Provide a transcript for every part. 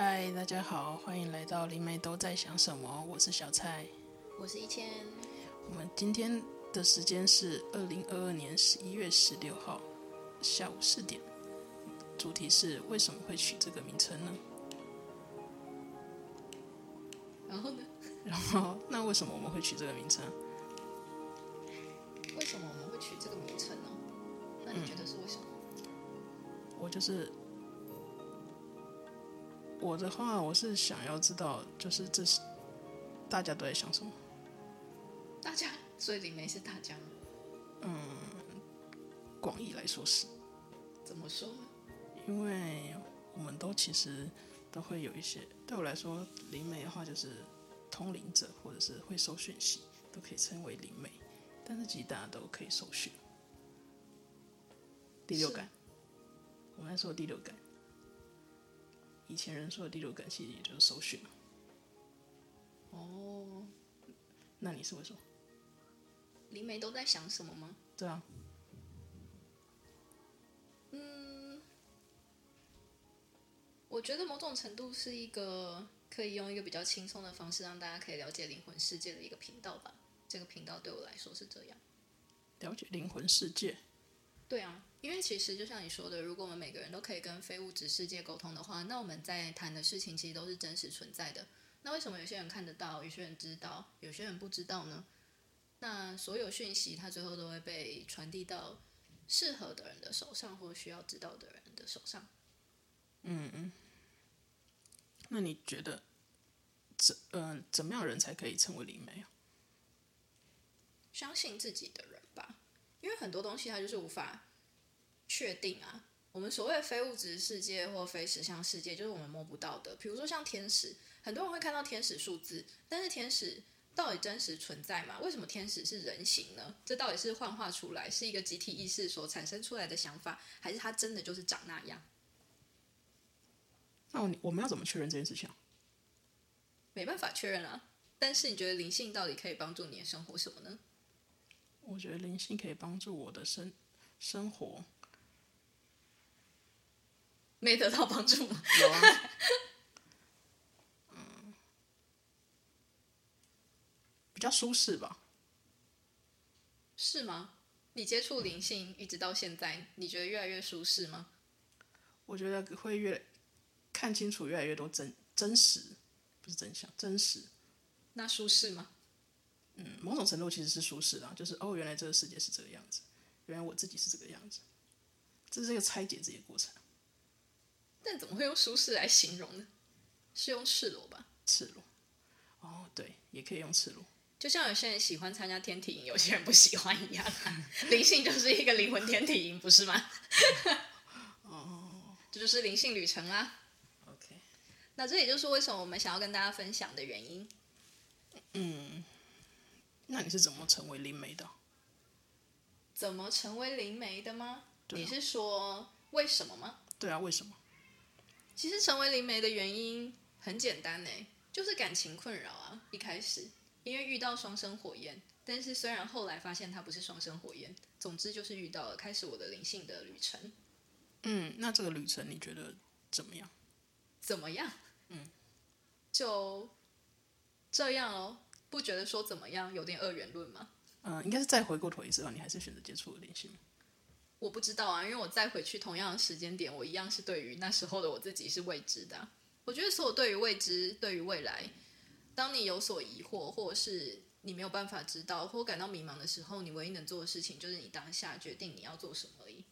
嗨，大家好，欢迎来到灵媒都在想什么。我是小蔡，我是一千。我们今天的时间是二零二二年十一月十六号下午四点。主题是为什么会取这个名称呢？然后呢？然后那为什么我们会取这个名称？为什么我们会取这个名称呢？那你觉得是为什么？嗯，我就是。我的话，我是想要知道，就是这是大家都在想什么？大家，所以灵媒是大家吗？嗯，广义来说是。怎么说呢？因为我们都其实都会有一些，对我来说，灵媒的话就是通灵者，或者是会收讯息，都可以称为灵媒。但是其实大家都可以收讯。第六感，我们来说第六感。以前人说的第六感，其实也就是收讯。哦，那你是为什么，灵媒都在想什么吗？对啊。嗯，我觉得某种程度是一个可以用一个比较轻松的方式让大家可以了解灵魂世界的一个频道吧。这个频道对我来说是这样。了解灵魂世界。对啊，因为其实就像你说的，如果我们每个人都可以跟非物质世界沟通的话，那我们在谈的事情其实都是真实存在的。那为什么有些人看得到，有些人知道，有些人不知道呢？那所有讯息它最后都会被传递到适合的人的手上，或需要知道的人的手上。嗯嗯。那你觉得怎嗯、呃、怎么样人才可以成为灵媒啊？相信自己的人吧。因为很多东西它就是无法确定啊。我们所谓的非物质世界或非实相世界，就是我们摸不到的。比如说像天使，很多人会看到天使数字，但是天使到底真实存在吗？为什么天使是人形呢？这到底是幻化出来，是一个集体意识所产生出来的想法，还是它真的就是长那样？那我们要怎么确认这件事情？没办法确认啊。但是你觉得灵性到底可以帮助你的生活什么呢？我觉得灵性可以帮助我的生生活，没得到帮助吗？有啊，嗯，比较舒适吧？是吗？你接触灵性一直到现在，你觉得越来越舒适吗？我觉得会越看清楚越来越多真真实，不是真相，真实。那舒适吗？嗯，某种程度其实是舒适的，就是哦，原来这个世界是这个样子，原来我自己是这个样子，这是一个拆解自己的过程。但怎么会用舒适来形容呢？是用赤裸吧？赤裸。哦，对，也可以用赤裸。就像有些人喜欢参加天体营，有些人不喜欢一样，灵性就是一个灵魂天体营，不是吗？哦，这就是灵性旅程啊。OK，那这也就是为什么我们想要跟大家分享的原因。嗯。那你是怎么成为灵媒的？怎么成为灵媒的吗？啊、你是说为什么吗？对啊，为什么？其实成为灵媒的原因很简单呢，就是感情困扰啊。一开始因为遇到双生火焰，但是虽然后来发现它不是双生火焰，总之就是遇到了，开始我的灵性的旅程。嗯，那这个旅程你觉得怎么样？怎么样？嗯，就这样哦。不觉得说怎么样有点二元论吗？嗯，应该是再回过头一次吧，你还是选择接触了灵性。我不知道啊，因为我再回去同样的时间点，我一样是对于那时候的我自己是未知的啊。我觉得所有对于未知、对于未来，当你有所疑惑，或者是你没有办法知道，或感到迷茫的时候，你唯一能做的事情就是你当下决定你要做什么而已。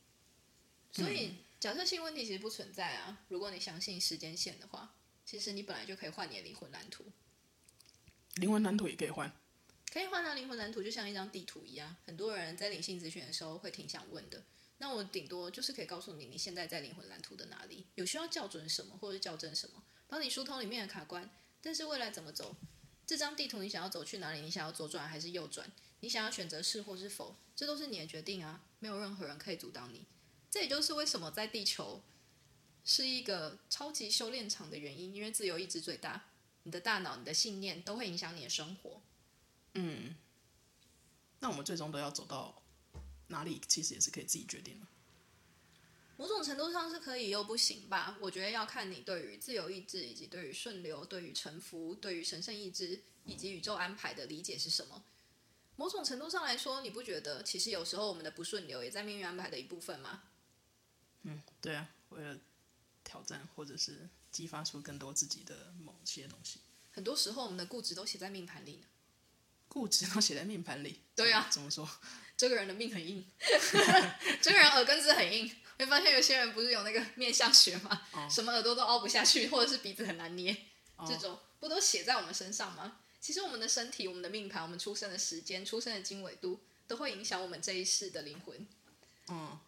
所以，假设性问题其实不存在啊。如果你相信时间线的话，其实你本来就可以换你的灵魂蓝图。灵魂蓝图也可以换，可以换啊！灵魂蓝图就像一张地图一样，很多人在灵性咨询的时候会挺想问的。那我顶多就是可以告诉你，你现在在灵魂蓝图的哪里，有需要校准什么或者是校正什么，帮你疏通里面的卡关。但是未来怎么走，这张地图你想要走去哪里？你想要左转还是右转？你想要选择是或是否？这都是你的决定啊！没有任何人可以阻挡你。这也就是为什么在地球是一个超级修炼场的原因，因为自由意志最大。你的大脑、你的信念都会影响你的生活。嗯，那我们最终都要走到哪里？其实也是可以自己决定的。某种程度上是可以又不行吧？我觉得要看你对于自由意志，以及对于顺流、对于臣服、对于神圣意志以及宇宙安排的理解是什么。某种程度上来说，你不觉得其实有时候我们的不顺流也在命运安排的一部分吗？嗯，对啊，为了挑战或者是激发出更多自己的某些东西。很多时候，我们的固执都写在命盘里呢。固执都写在命盘里？对啊。怎么说？这个人的命很硬，这个人耳根子很硬。会发现有些人不是有那个面相学吗？哦、什么耳朵都凹不下去，或者是鼻子很难捏，哦、这种不都写在我们身上吗？其实我们的身体、我们的命盘、我们出生的时间、出生的经纬度，都会影响我们这一世的灵魂，嗯，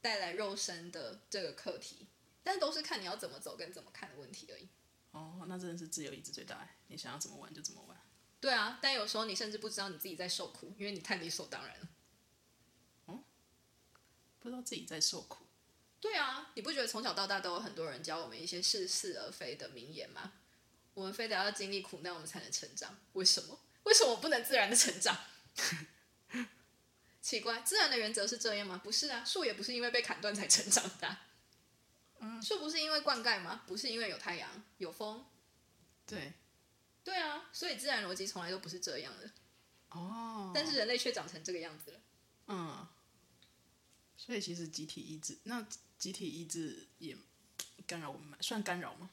带来肉身的这个课题。但都是看你要怎么走跟怎么看的问题而已。哦，那真的是自由意志最大，你想要怎么玩就怎么玩。对啊，但有时候你甚至不知道你自己在受苦，因为你太理所当然了。嗯，不知道自己在受苦。对啊，你不觉得从小到大都有很多人教我们一些似是而非的名言吗？我们非得要经历苦难，我们才能成长。为什么？为什么我不能自然的成长？奇怪，自然的原则是这样吗？不是啊，树也不是因为被砍断才成长的啊。嗯，树不是因为灌溉吗？不是因为有太阳、有风。对，对啊，所以自然逻辑从来都不是这样的。哦，但是人类却长成这个样子了。嗯，所以其实集体意志那。集体意志也干扰我们，算干扰吗？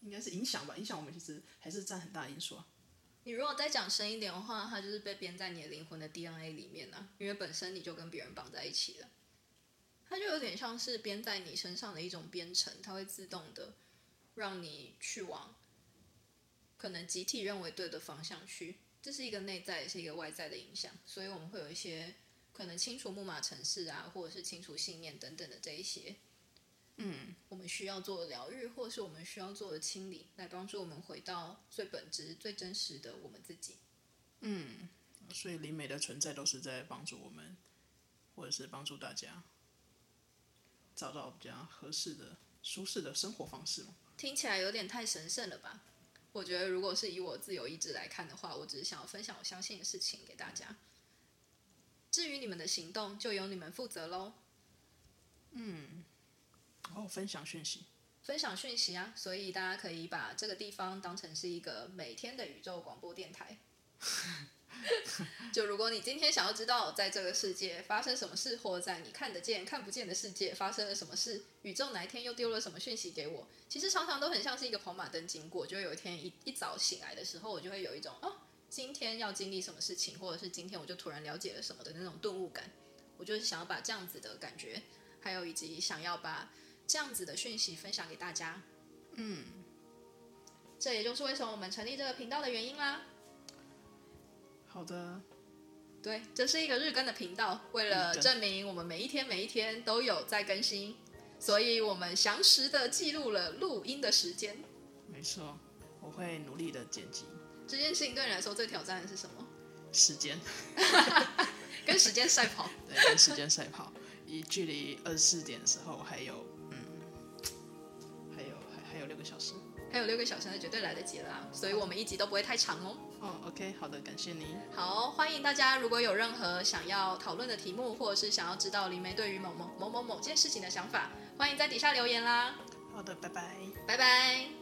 应该是影响吧，影响我们其实还是占很大因素啊。你如果再讲深一点的话，它就是被编在你的灵魂的 DNA 里面啊，因为本身你就跟别人绑在一起了，它就有点像是编在你身上的一种编程，它会自动的让你去往可能集体认为对的方向去，这是一个内在也是一个外在的影响，所以我们会有一些。可能清除木马城市啊，或者是清除信念等等的这一些，嗯，我们需要做的疗愈，或者是我们需要做的清理，来帮助我们回到最本质、最真实的我们自己。嗯，所以灵媒的存在都是在帮助我们，或者是帮助大家找到比较合适的、舒适的生活方式。听起来有点太神圣了吧？我觉得，如果是以我自由意志来看的话，我只是想要分享我相信的事情给大家。至于你们的行动，就由你们负责喽。嗯，哦，分享讯息，分享讯息啊！所以大家可以把这个地方当成是一个每天的宇宙广播电台。就如果你今天想要知道在这个世界发生什么事，或者在你看得见、看不见的世界发生了什么事，宇宙哪一天又丢了什么讯息给我，其实常常都很像是一个跑马灯经过。就有一天一一早醒来的时候，我就会有一种哦。今天要经历什么事情，或者是今天我就突然了解了什么的那种顿悟感，我就是想要把这样子的感觉，还有以及想要把这样子的讯息分享给大家。嗯，这也就是为什么我们成立这个频道的原因啦。好的，对，这是一个日更的频道，为了证明我们每一天每一天都有在更新，所以我们详实的记录了录音的时间。没错，我会努力的剪辑。这件事情对你来说最挑战的是什么？时间，跟时间赛跑。对，跟时间赛跑。以距离二十四点的时候还有，嗯，还有还还有六个小时，还有六个小时，那绝对来得及了啊！所以我们一集都不会太长哦。哦，OK，好的，感谢你。好，欢迎大家，如果有任何想要讨论的题目，或者是想要知道林梅对于某某某某某件事情的想法，欢迎在底下留言啦。好的，拜拜，拜拜。